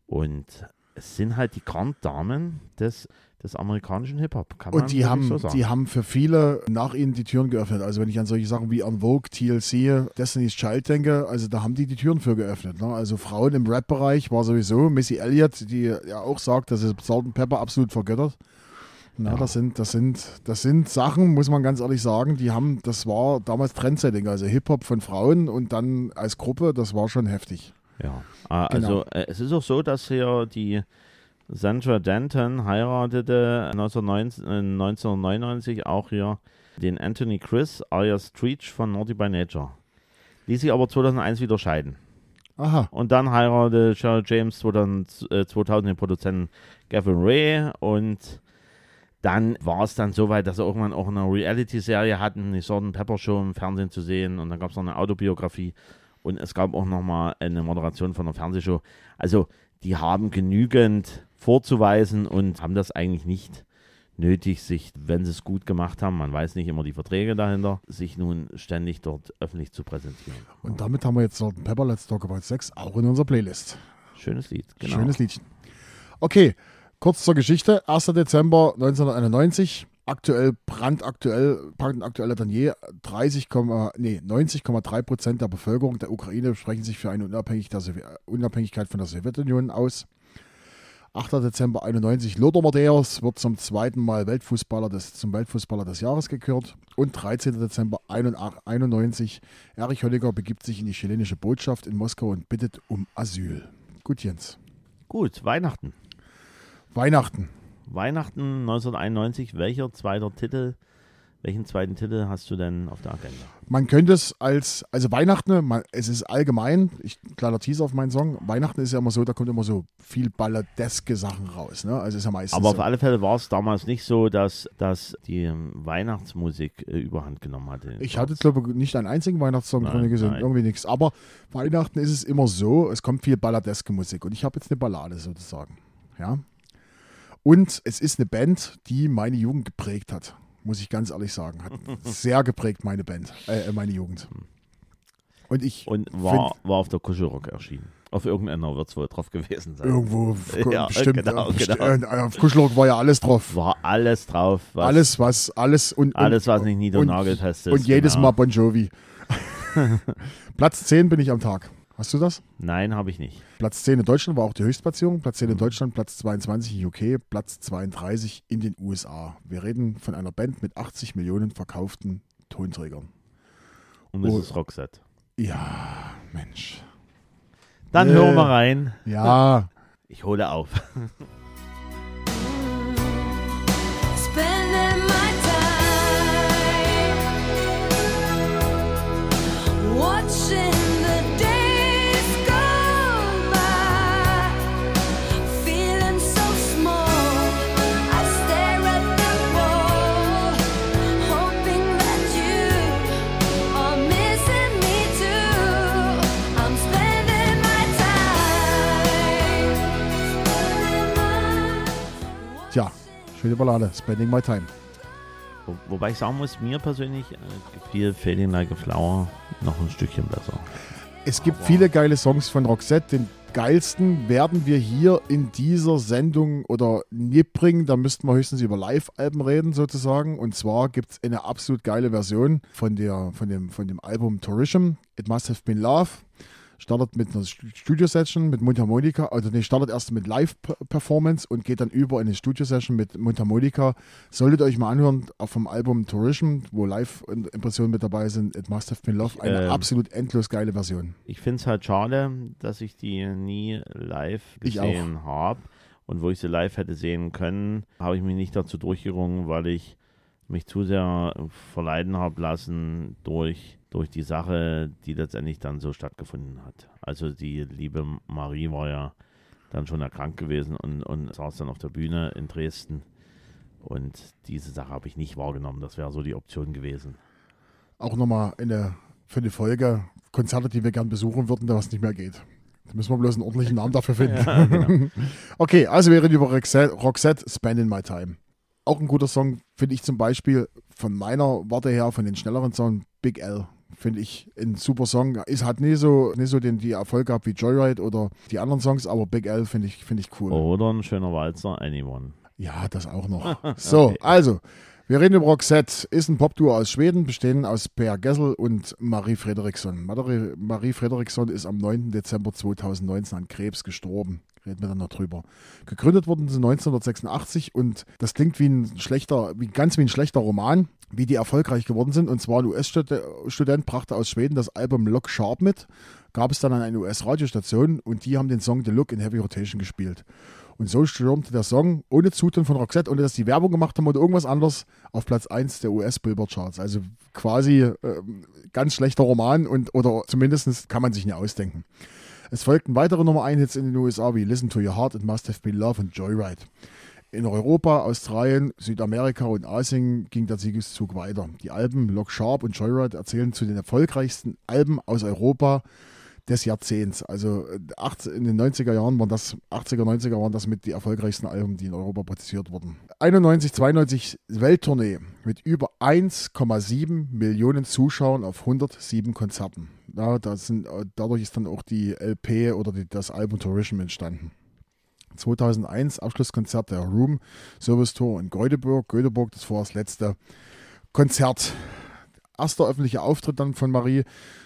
Und es sind halt die Granddamen des, des amerikanischen Hip-Hop, Und die haben, so die haben für viele nach ihnen die Türen geöffnet. Also wenn ich an solche Sachen wie En Vogue, TLC, Destiny's Child denke, also da haben die die Türen für geöffnet. Ne? Also Frauen im Rap-Bereich war sowieso Missy Elliott, die ja auch sagt, dass sie Salt Pepper absolut vergöttert. Na, Ja. das sind, das sind, das sind Sachen, muss man ganz ehrlich sagen, die haben, das war damals Trendsetting, also Hip-Hop von Frauen und dann als Gruppe, das war schon heftig. Ja, äh, Genau. also äh, es ist auch so, dass hier die Sandra Denton heiratete 1990, äh, 1999 auch hier den Anthony Chris alias Treach von Naughty by Nature. Ließ sich aber 2001 wieder scheiden. Aha, Und dann heiratete Cheryl James 2000, äh, 2000 den Produzenten Gavin Ray und dann war es dann soweit, dass sie irgendwann auch eine Reality-Serie hatten, die Salt Pepper Show im Fernsehen zu sehen und dann gab es noch eine Autobiografie und es gab auch noch mal eine Moderation von einer Fernsehshow. Also die haben genügend vorzuweisen und haben das eigentlich nicht nötig, sich, wenn sie es gut gemacht haben, man weiß nicht immer die Verträge dahinter, sich nun ständig dort öffentlich zu präsentieren. und damit haben wir jetzt Salt Pepper, Let's Talk About Sex, auch in unserer Playlist. Schönes Lied, genau. Schönes Liedchen. Okay, kurz zur Geschichte. 1. Dezember 1991. aktuell, brandaktuell, brandaktueller denn je. 30, nee, 90,3 Prozent der Bevölkerung der Ukraine sprechen sich für eine Unabhängigkeit von der Sowjetunion aus. 8. Dezember 91, Lothar Matthäus wird zum zweiten Mal Weltfußballer des, zum Weltfußballer des Jahres gekürt. Und 13. Dezember 91, Erich Honecker begibt sich in die chilenische Botschaft in Moskau und bittet um Asyl. Gut, Jens. Gut, Weihnachten. Weihnachten. Weihnachten 1991, welcher zweiter Titel, welchen zweiten Titel hast du denn auf der Agenda? Man könnte es als, also Weihnachten, man, es ist allgemein, ich, kleiner Teaser auf meinen Song, Weihnachten ist ja immer so, da kommt immer so viel balladeske Sachen raus. Ne? Also ist ja meistens Aber auf so. alle Fälle war es damals nicht so, dass, dass die ähm, Weihnachtsmusik äh, überhand genommen hatte. Ich hatte, glaube ich, nicht einen einzigen Weihnachtssong Nein, drin gesehen, nein. irgendwie nichts. Aber Weihnachten ist es immer so, es kommt viel balladeske Musik und ich habe jetzt eine Ballade sozusagen. Ja. Und es ist eine Band, die meine Jugend geprägt hat, muss ich ganz ehrlich sagen. Hat sehr geprägt meine Band, äh, meine Jugend. Und ich Und war, war auf der Kuschelrock erschienen. Auf irgendeiner wird es wohl drauf gewesen sein. irgendwo Ja, bestimmt, genau, äh, genau. äh, auf Kuschelrock war ja alles drauf. War alles drauf. Was, alles, was, alles und, alles, und, was nicht niedernagelfest ist. und jedes genau. Mal Bon Jovi. Platz 10 bin ich am Tag. Hast du das? Nein, habe ich nicht. Platz 10 in Deutschland war auch die Höchstplatzierung. Platz Mhm. 10 in Deutschland, Platz 22 in UK, Platz 32 in den USA. Wir reden von einer Band mit 80 Millionen verkauften Tonträgern. Und es Oh. ist Roxette. Ja, Mensch. Dann Äh. hören wir rein. Ja, Ich hole auf. schöne Ballade. Spending my time. Wo, wobei ich sagen muss, mir persönlich äh, gefiel Fading Like a Flower noch ein Stückchen besser. Es gibt viele geile Songs von Roxette. Den geilsten werden wir hier in dieser Sendung oder nie bringen. Da müssten wir höchstens über Live-Alben reden, sozusagen. Und zwar gibt es eine absolut geile Version von, der, von, dem, von dem Album Tourism. It Must Have Been Love. Startet mit einer Stu- Studio-Session mit Mundharmonika. Also, nee, startet erst mit Live-Performance und geht dann über in eine Studio-Session mit Mundharmonika. Solltet ihr euch mal anhören, auch vom Album Tourism, wo Live-Impressionen mit dabei sind. It Must Have Been Love. Eine Ähm, absolut endlos geile Version. Ich finde es halt schade, dass ich die nie live gesehen habe. Und wo ich sie live hätte sehen können, habe ich mich nicht dazu durchgerungen, weil ich mich zu sehr verleiten habe lassen durch, durch die Sache, die letztendlich dann so stattgefunden hat. Also die liebe Marie war ja dann schon erkrankt gewesen und, und saß dann auf der Bühne in Dresden. Und diese Sache habe ich nicht wahrgenommen. Das wäre so die Option gewesen. auch nochmal eine, für eine Folge Konzerte, die wir gern besuchen würden, da was nicht mehr geht. Da müssen wir bloß einen ordentlichen Namen dafür finden. okay, also wir reden über Roxette, Roxette, Spending My Time. Auch ein guter Song, finde ich zum Beispiel von meiner Warte her, von den schnelleren Songs, Big L. Finde ich ein super Song. Ist, hat nie so, nie so den, die Erfolg gehabt wie Joyride oder die anderen Songs, aber Big L finde ich, finde ich cool. Oder ein schöner Walzer, Anyone. Ja, das auch noch. So, also, wir reden über Roxette. Ist ein Popduo aus Schweden, bestehend aus Per Gessel und Marie Fredriksson. Marie, Marie Fredriksson ist am 9. Dezember 2019 an Krebs gestorben. Reden wir dann noch drüber. Gegründet wurden sie 1986 und das klingt wie ein schlechter, wie ganz wie ein schlechter Roman, wie die erfolgreich geworden sind. Und zwar ein US-Student brachte aus Schweden das Album Lock Sharp mit, gab es dann an eine US-Radiostation und die haben den Song The Look in Heavy Rotation gespielt. Und so stürmte der Song ohne Zutun von Roxette, ohne dass die Werbung gemacht haben oder irgendwas anderes, auf Platz 1 der US-Billboard-Charts. Also quasi ähm, ganz schlechter Roman und oder zumindest kann man sich nicht ausdenken. Es folgten weitere Nummer 1 Hits in den USA wie Listen to Your Heart, It Must Have Been Love und Joyride. In Europa, Australien, Südamerika und Asien ging der Siegeszug weiter. Die Alben Lock Sharp und Joyride erzählen zu den erfolgreichsten Alben aus Europa des Jahrzehnts. Also äh, 18 in den 90er Jahren waren das, 80er, 90er waren das mit die erfolgreichsten Alben, die in Europa produziert wurden. 91, 92 Welttournee mit über 1,7 Millionen Zuschauern auf 107 Konzerten. Ja, sind, äh, dadurch ist dann auch die LP oder die, das Album Tourism entstanden. 2001 Abschlusskonzert der Room Service Tour in Göteborg. Göteborg, das war das letzte Konzert. Erster öffentlicher Auftritt dann von Marie,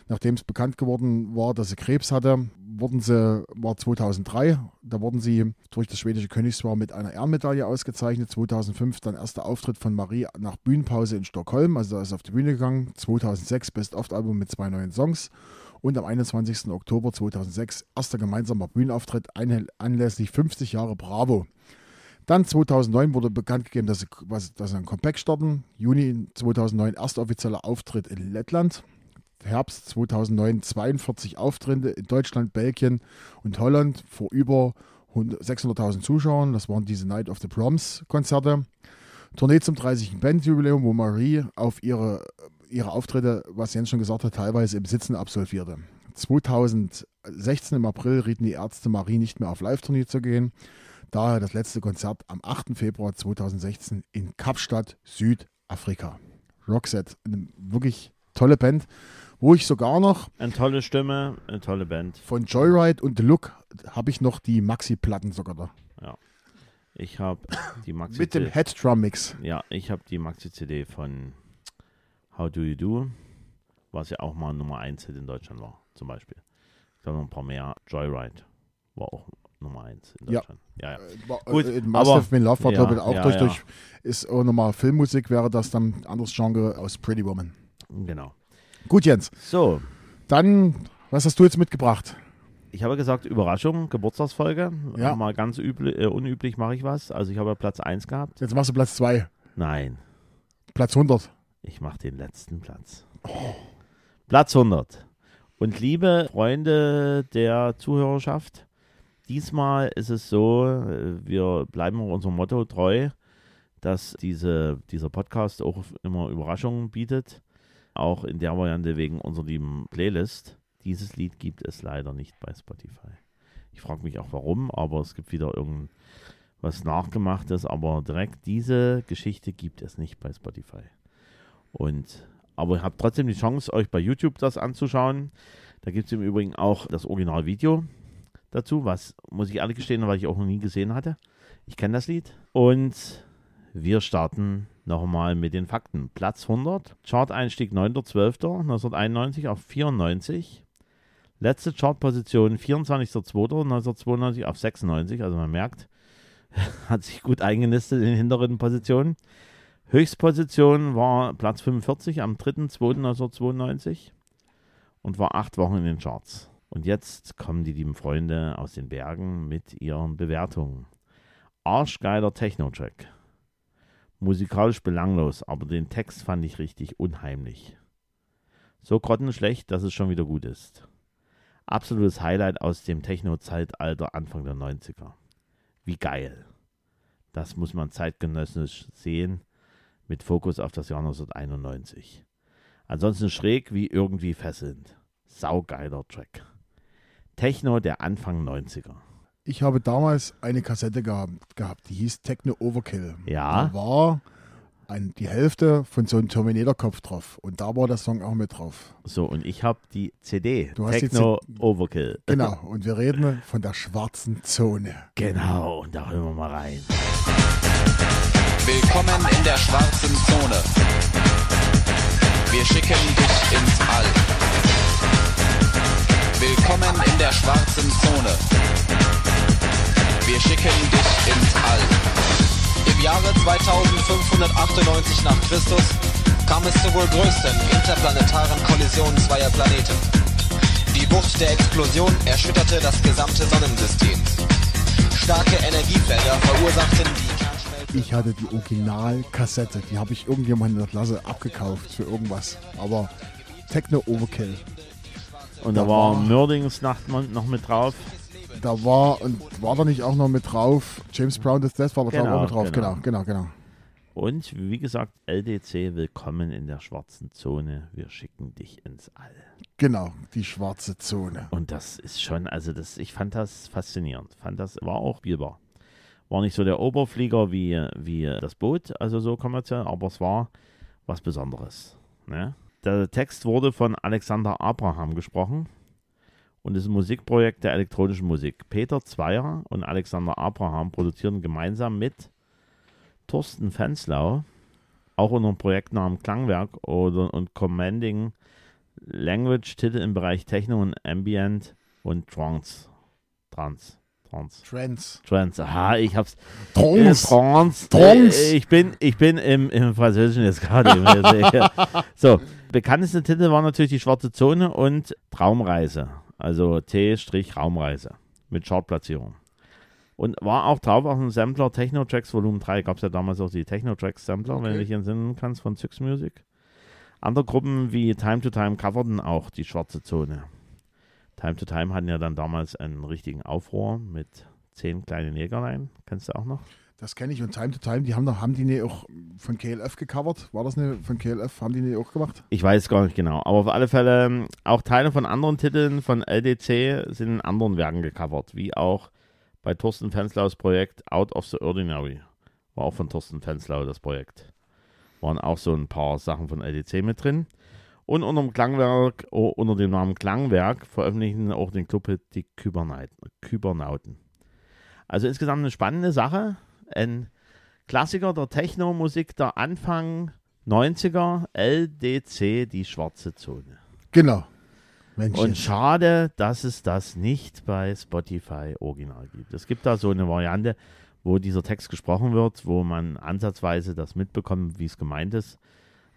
nachdem es bekannt geworden war, dass sie Krebs hatte, wurden sie, war 2003, da wurden sie durch das schwedische Königspaar mit einer Ehrenmedaille ausgezeichnet. 2005 dann erster Auftritt von Marie nach Bühnenpause in Stockholm, also da ist auf die Bühne gegangen. 2006 Best-of-Album mit zwei neuen Songs und am 21. Oktober 2006 erster gemeinsamer Bühnenauftritt anlässlich 50 Jahre Bravo. Dann 2009 wurde bekannt gegeben, dass sie, was, dass sie ein Comeback starten. Juni 2009 erster offizieller Auftritt in Lettland. Herbst 2009 42 Auftritte in Deutschland, Belgien und Holland vor über 100 600.000 Zuschauern. Das waren diese Night of the Proms Konzerte. Tournee zum 30. Bandjubiläum, wo Marie auf ihre, ihre Auftritte, was Jens schon gesagt hat, teilweise im Sitzen absolvierte. 2016 im April rieten die Ärzte Marie nicht mehr auf Live-Tournee zu gehen. Daher das letzte Konzert am 8. Februar 2016 in Kapstadt, Südafrika. Roxette, eine wirklich tolle Band, wo ich sogar noch Eine tolle Stimme, eine tolle Band. von Joyride und The Look habe ich noch die Maxi-Platten sogar da. Ich habe die Maxi Mit dem Head Drum Mix. Ja, ich habe die Maxi-CD von How Do You Do, was ja auch mal Nummer 1 Hit in Deutschland war, zum Beispiel. Ich glaube noch ein paar mehr. Joyride war auch Nummer 1 in Ja. Deutschland. Ja, ja. Gut, Gut, äh, aber- Massive in Love war ja, glaube ich auch ja, durch, ja. durch, ist auch nochmal Filmmusik, wäre das dann ein anderes Genre aus Pretty Woman. Genau. Gut, Jens. So, Dann, was hast du jetzt mitgebracht? ich habe gesagt, Überraschung, Geburtstagsfolge. Ja. Mal ganz übli äh, unüblich mache ich was. Also ich habe ja Platz 1 gehabt. Jetzt machst du Platz 2, Nein, Platz 100. ich mache den letzten Platz. Platz 100. Und liebe Freunde der Zuhörerschaft, diesmal ist es so, äh, wir bleiben unserem Motto treu, dass diese, dieser Podcast auch immer Überraschungen bietet. Auch in der Variante wegen unserer lieben Playlist. Dieses Lied gibt es leider nicht bei Spotify. Ich frage mich auch warum, aber es gibt wieder irgendwas Nachgemachtes. Aber direkt diese Geschichte gibt es nicht bei Spotify. Und aber ihr habt trotzdem die Chance, euch bei YouTube das anzuschauen. Da gibt es im Übrigen auch das Originalvideo dazu, was, muss ich ehrlich gestehen, weil ich auch noch nie gesehen hatte. Ich kenne das Lied. Und wir starten nochmal mit den Fakten. Platz 100, Chart-Einstieg 9.12.1991 auf 94. Letzte Chartposition 24.02.1992 auf 96. Also man merkt, hat sich gut eingenistet in den hinteren Positionen. Höchstposition war Platz 45 am 3.2.1992 und war acht Wochen in den Charts. Und jetzt kommen die lieben Freunde aus den Bergen mit ihren Bewertungen. Arschgeiler Techno-Track. Musikalisch belanglos, aber den Text fand ich richtig unheimlich. So grottenschlecht, dass es schon wieder gut ist. Absolutes Highlight aus dem Techno-Zeitalter Anfang der 90er. Wie geil. Das muss man zeitgenössisch sehen, mit Fokus auf das Jahr 1991. Ansonsten schräg wie irgendwie fesselnd. Saugeiler Track. Techno der Anfang 90er. Ich habe damals eine Kassette gehabt, gehabt die hieß Techno Overkill. Ja. Da war ein, die Hälfte von so einem Terminator-Kopf drauf. Und da war der Song auch mit drauf. So, und ich habe die CD. Du hast die Techno Overkill. Genau. Und wir reden von der schwarzen Zone. Genau, und da hören wir mal rein. Willkommen in der schwarzen Zone. Wir schicken dich ins All. Willkommen in der schwarzen Zone. Wir schicken dich ins All. Im Jahre 2598 nach Christus kam es zur wohl größten interplanetaren Kollision zweier Planeten. Die Wucht der Explosion erschütterte das gesamte Sonnensystem. Starke Energiefelder verursachten die. Ich hatte die Originalkassette. Die habe ich irgendjemandem in der Klasse abgekauft für irgendwas. Aber Techno Overkill. Und da Da war war- Mördingsnacht noch mit drauf. Da war, und war da nicht auch noch mit drauf, James Brown Death Death war da Genau, auch mit drauf. genau. Genau, genau, genau. Und wie gesagt, LDC, willkommen in der schwarzen Zone. Wir schicken dich ins All. Genau, die schwarze Zone. Und das ist schon, also das, ich fand das faszinierend. Fand das, war auch spielbar. War nicht so der Oberflieger wie, wie das Boot, also so kommerziell, aber es war was Besonderes. Ne? Der Text wurde von Alexander Abraham gesprochen und ist ein Musikprojekt der elektronischen Musik. Peter Zweier und Alexander Abraham produzierten gemeinsam mit Thorsten Fenslau, auch unter dem Projektnamen Klangwerk oder, und Commanding Language Titel im Bereich Techno und Ambient und Trance. Trance. Trance. Trends. Trance. Aha, ich hab's. Trance. Äh, Trance. Trance. Äh, ich bin, ich bin im, im Französischen jetzt gerade. so, bekannteste Titel waren natürlich die Schwarze Zone und Traumreise. Also T-Raumreise mit Chartplatzierung. Und war auch drauf auf dem Sampler Techno Tracks Volume 3. Gab es ja damals auch die Techno Tracks Sampler, wenn du dich entsinnen kannst, von Six Music. Andere Gruppen wie Time to Time coverten auch die Schwarze Zone. Time to Time hatten ja dann damals einen richtigen Aufruhr mit zehn kleinen Jägerlein. Kennst du auch noch? Das kenne ich. Und Time to Time, die haben, doch, haben die nicht auch von KLF gecovert? War das eine von KLF? Haben die nicht auch gemacht? Ich weiß gar nicht genau. Aber auf alle Fälle, ähm, auch Teile von anderen Titeln von LDC sind in anderen Werken gecovert, wie auch bei Thorsten Fenslaus Projekt Out of the Ordinary. War auch von Thorsten Fenslau das Projekt. Waren auch so ein paar Sachen von LDC mit drin. Und unter dem Klangwerk, unter dem Namen Klangwerk veröffentlichen auch den Club die Kybernauten. Also insgesamt eine spannende Sache. Ein Klassiker der Techno-Musik der Anfang 90er, LDC, die schwarze Zone. Genau. Mensch. Und schade, dass es das nicht bei Spotify original gibt. Es gibt da so eine Variante, wo dieser Text gesprochen wird, wo man ansatzweise das mitbekommt, wie es gemeint ist.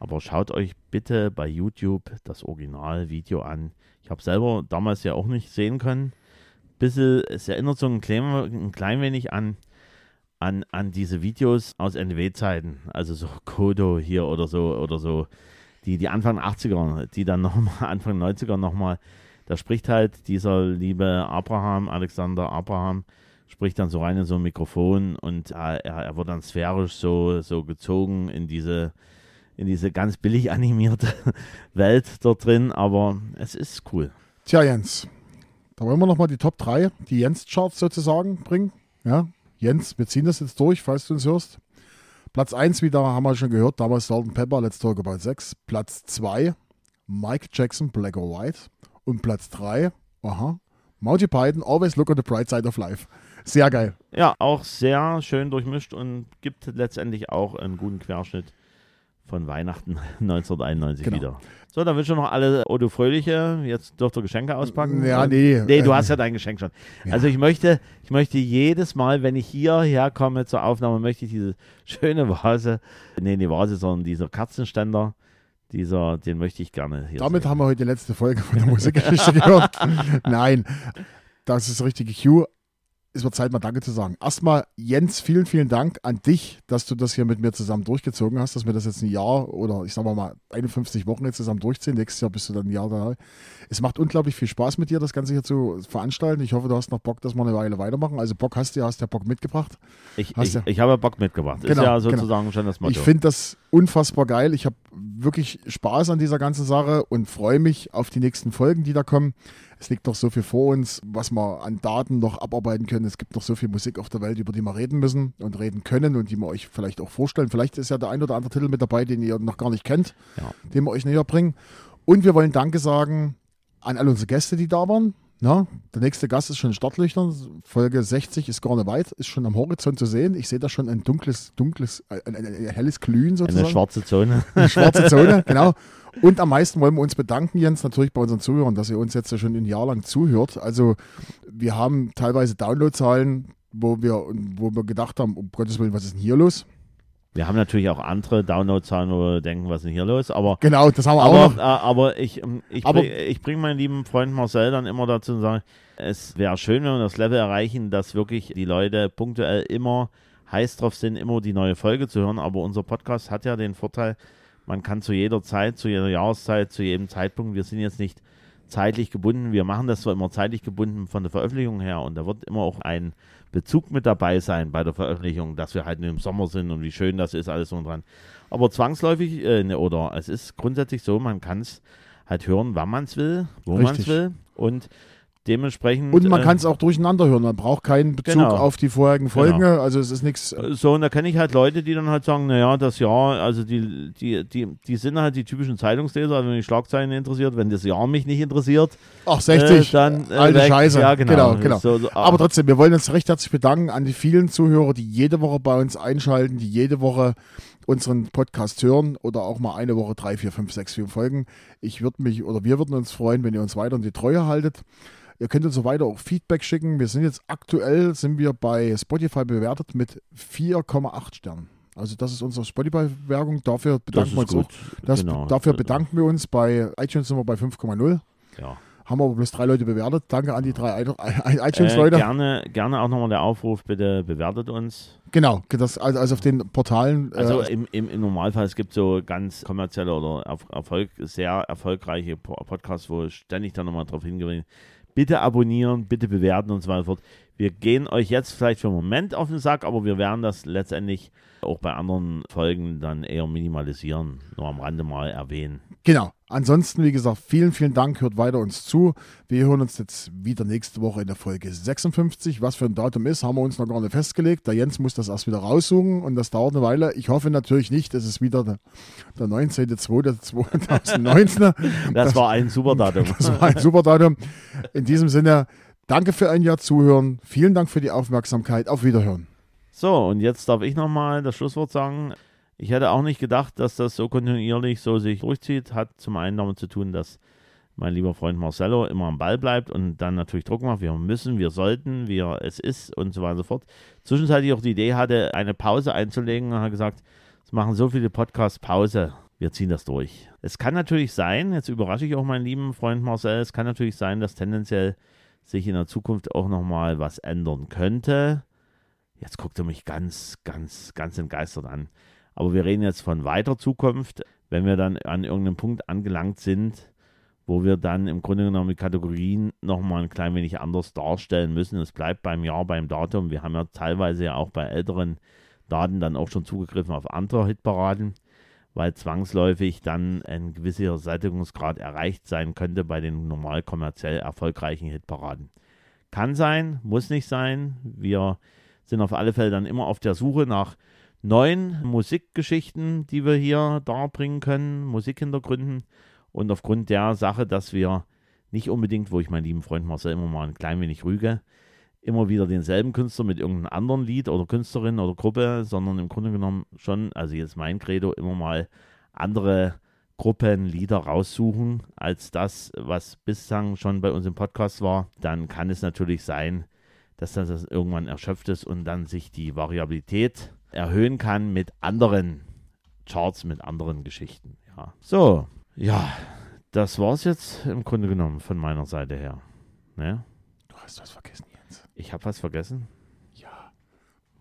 Aber schaut euch bitte bei YouTube das Originalvideo an. Ich habe selber damals ja auch nicht sehen können. Bisschen, es erinnert so ein klein, ein klein wenig an, an, an diese Videos aus NW-Zeiten. Also so Kodo hier oder so oder so. Die, die Anfang 80er, die dann nochmal, Anfang 90er nochmal, da spricht halt dieser liebe Abraham, Alexander Abraham, spricht dann so rein in so ein Mikrofon und äh, er, er wird dann sphärisch so, so gezogen in diese, in diese ganz billig animierte Welt dort drin, aber es ist cool. Tja, Jens, da wollen wir nochmal die Top 3, die Jens-Charts sozusagen bringen. Ja, Jens, wir ziehen das jetzt durch, falls du uns hörst. Platz 1 wieder, haben wir schon gehört, damals Salt Pepper, Let's Talk About 6. Platz 2, Mike Jackson, Black or White. Und Platz 3, aha, Monty Python, Always Look on the Bright Side of Life. Sehr geil. Ja, auch sehr schön durchmischt und gibt letztendlich auch einen guten Querschnitt von Weihnachten 1991 Genau. wieder. So, dann wünschen wir noch alle Odo Fröhliche. Jetzt dürft ihr Geschenke auspacken. Ja, nee. Nee, du äh, hast ja dein Geschenk schon. Also ich möchte, ich möchte jedes Mal, wenn ich hierher komme zur Aufnahme, möchte ich diese schöne Vase, nee, die Vase, sondern dieser Kerzenständer, dieser, den möchte ich gerne hier Damit sehen. haben wir heute die letzte Folge von der Musikgeschichte gehört. Nein, das ist das richtige Cue. Es wird Zeit, mal Danke zu sagen. Erstmal, Jens, vielen, vielen Dank an dich, dass du das hier mit mir zusammen durchgezogen hast, dass wir das jetzt ein Jahr oder ich sag mal mal 51 Wochen jetzt zusammen durchziehen. Nächstes Jahr bist du dann ein Jahr da. Es macht unglaublich viel Spaß mit dir, das Ganze hier zu veranstalten. Ich hoffe, du hast noch Bock, dass wir eine Weile weitermachen. Also Bock hast du, ja, hast ja Bock mitgebracht. Ich, ich, du- ich habe Bock mitgebracht. ist Genau, ja genau. sozusagen schon das Motto. Ich finde das unfassbar geil. Ich habe wirklich Spaß an dieser ganzen Sache und freue mich auf die nächsten Folgen, die da kommen. Es liegt noch so viel vor uns, was wir an Daten noch abarbeiten können. Es gibt noch so viel Musik auf der Welt, über die wir reden müssen und reden können und die wir euch vielleicht auch vorstellen. Vielleicht ist ja der ein oder andere Titel mit dabei, den ihr noch gar nicht kennt, Ja. den wir euch näher bringen. Und wir wollen Danke sagen an all unsere Gäste, die da waren. Na, der nächste Gast ist schon in Startlöchern. Folge 60 ist gar nicht weit, ist schon am Horizont zu sehen. Ich sehe da schon ein dunkles, dunkles, äh, ein, ein, ein helles Glühen sozusagen. Eine schwarze Zone. Eine schwarze Zone, genau. Und am meisten wollen wir uns bedanken, Jens, natürlich bei unseren Zuhörern, dass ihr uns jetzt ja schon ein Jahr lang zuhört. Also wir haben teilweise Downloadzahlen, wo wir, wo wir gedacht haben, um Gottes Willen, was ist denn hier los? Wir haben natürlich auch andere Downloadzahlen, wo wir denken, was ist denn hier los? Aber Genau, das haben wir auch Aber, noch. äh, aber ich, ähm, ich, Aber- bring, ich bringe meinen lieben Freund Marcel dann immer dazu und sage, es wäre schön, wenn wir das Level erreichen, dass wirklich die Leute punktuell immer heiß drauf sind, immer die neue Folge zu hören. Aber unser Podcast hat ja den Vorteil, man kann zu jeder Zeit, zu jeder Jahreszeit, zu jedem Zeitpunkt, wir sind jetzt nicht zeitlich gebunden. Wir machen das zwar immer zeitlich gebunden von der Veröffentlichung her und da wird immer auch ein Bezug mit dabei sein bei der Veröffentlichung, dass wir halt im Sommer sind und wie schön das ist, alles so dran. Aber zwangsläufig, äh, ne, oder es ist grundsätzlich so, man kann es halt hören, wann man es will, wo man es will und dementsprechend. Und man äh, kann es auch durcheinander hören. Man braucht keinen Bezug Genau. auf die vorherigen Folgen. Genau. Also es ist nichts. So, und da kenne ich halt Leute, die dann halt sagen, naja, das Jahr, also die, die, die, die sind halt die typischen Zeitungsleser, also wenn die Schlagzeilen interessiert, wenn das Jahr mich nicht interessiert, Ach, 60. äh, dann äh, alte weg. Scheiße. Ja, genau. genau, genau. So, so, Aber trotzdem, wir wollen uns recht herzlich bedanken an die vielen Zuhörer, die jede Woche bei uns einschalten, die jede Woche unseren Podcast hören oder auch mal eine Woche drei, vier, fünf, sechs, vier Folgen. Ich würde mich oder wir würden uns freuen, wenn ihr uns weiter in die Treue haltet. Ihr könnt uns so weiter auch Feedback schicken. Wir sind jetzt aktuell, sind wir bei Spotify bewertet mit 4,8 Sternen. Also das ist unsere Spotify-Bewerbung. Dafür bedanken wir uns gut. auch. Das, genau. Dafür bedanken wir uns. Bei iTunes sind wir bei 5,0. Ja. Haben aber bloß drei Leute bewertet. Danke an die drei I- I- Äh, iTunes-Leute. gerne, gerne auch nochmal der Aufruf, bitte bewertet uns. Genau, das, also, also auf den Portalen. Also äh, im, im, im Normalfall, es gibt so ganz kommerzielle oder Erf- Erfolg, sehr erfolgreiche Po- Podcasts, wo ständig dann nochmal drauf hingewiesen Bitte abonnieren, bitte bewerten und so weiter. Wir gehen euch jetzt vielleicht für einen Moment auf den Sack, aber wir werden das letztendlich auch bei anderen Folgen dann eher minimalisieren, nur am Rande mal erwähnen. genau. Ansonsten, wie gesagt, vielen, vielen Dank. Hört weiter uns zu. Wir hören uns jetzt wieder nächste Woche in der Folge 56. Was für ein Datum ist, haben wir uns noch gar nicht festgelegt. Der Jens muss das erst wieder raussuchen und das dauert eine Weile. Ich hoffe natürlich nicht, es ist wieder der, der 19.02.2019. Das, war ein super Datum. Das war ein super Datum. In diesem Sinne, danke für ein Jahr Zuhören. Vielen Dank für die Aufmerksamkeit. Auf Wiederhören. So, und jetzt darf ich nochmal das Schlusswort sagen. Ich hätte auch nicht gedacht, dass das so kontinuierlich so sich durchzieht. Hat zum einen damit zu tun, dass mein lieber Freund Marcello immer am Ball bleibt und dann natürlich Druck macht. Wir müssen, wir sollten, wir es ist und so weiter und so fort. Zwischenzeitlich auch die Idee hatte, eine Pause einzulegen und hat gesagt, es machen so viele Podcasts Pause. Wir ziehen das durch. Es kann natürlich sein, jetzt überrasche ich auch meinen lieben Freund Marcel, es kann natürlich sein, dass tendenziell sich in der Zukunft auch nochmal was ändern könnte. Jetzt guckt er mich ganz, ganz, ganz entgeistert an. Aber wir reden jetzt von weiter Zukunft, wenn wir dann an irgendeinem Punkt angelangt sind, wo wir dann im Grunde genommen die Kategorien nochmal ein klein wenig anders darstellen müssen. Es bleibt beim Jahr, beim Datum. Wir haben ja teilweise ja auch bei älteren Daten dann auch schon zugegriffen auf andere Hitparaden, weil zwangsläufig dann ein gewisser Sättigungsgrad erreicht sein könnte bei den normal kommerziell erfolgreichen Hitparaden. Kann sein, muss nicht sein. Wir sind auf alle Fälle dann immer auf der Suche nach neuen Musikgeschichten, die wir hier darbringen können, Musikhintergründen. Und aufgrund der Sache, dass wir nicht unbedingt, wo ich meinen lieben Freund Marcel immer mal ein klein wenig rüge, immer wieder denselben Künstler mit irgendeinem anderen Lied oder Künstlerin oder Gruppe, sondern im Grunde genommen schon, also jetzt mein Credo, immer mal andere Gruppen, Lieder raussuchen, als das, was bislang schon bei uns im Podcast war, dann kann es natürlich sein, dass das irgendwann erschöpft ist und dann sich die Variabilität erhöhen kann mit anderen Charts, mit anderen Geschichten. Ja. So, ja, das war's jetzt im Grunde genommen von meiner Seite her. Ne? Du hast was vergessen, Jens. Ich habe was vergessen. Ja.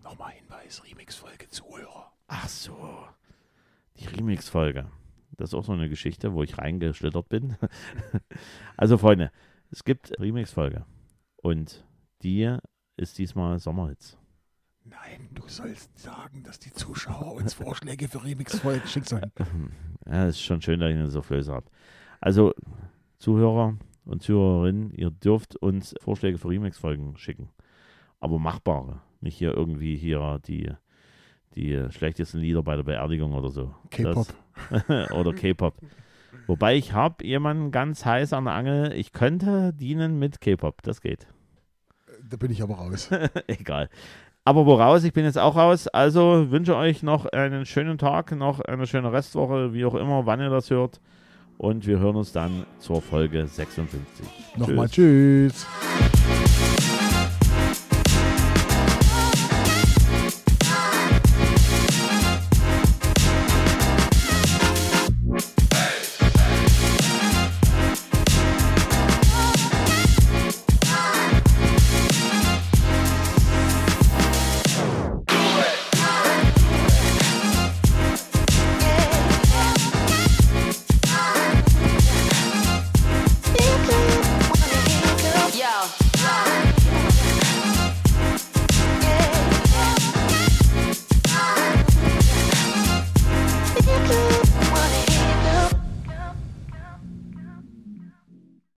Nochmal Hinweis: Remix-Folge Zuhörer. Ach so, die Remix-Folge. Das ist auch so eine Geschichte, wo ich reingeschlittert bin. also, Freunde, es gibt Remix-Folge. Und die ist diesmal Sommerhits. Nein, du sollst sagen, dass die Zuschauer uns Vorschläge für Remix-Folgen schicken sollen. Ja, ist schon schön, dass ich eine Soufflöse habe. Also, Zuhörer und Zuhörerinnen, ihr dürft uns Vorschläge für Remix-Folgen schicken. Aber machbare. Nicht hier irgendwie hier die, die schlechtesten Lieder bei der Beerdigung oder so. K-Pop. Oder K-Pop. Wobei ich habe jemanden ganz heiß an der Angel. Ich könnte dienen mit K-Pop. Das geht. Da bin ich aber raus. Egal. Aber woraus? Ich bin jetzt auch raus. Also wünsche euch noch einen schönen Tag, noch eine schöne Restwoche, wie auch immer, wann ihr das hört. Und wir hören uns dann zur Folge 56. Nochmal tschüss. Tschüss.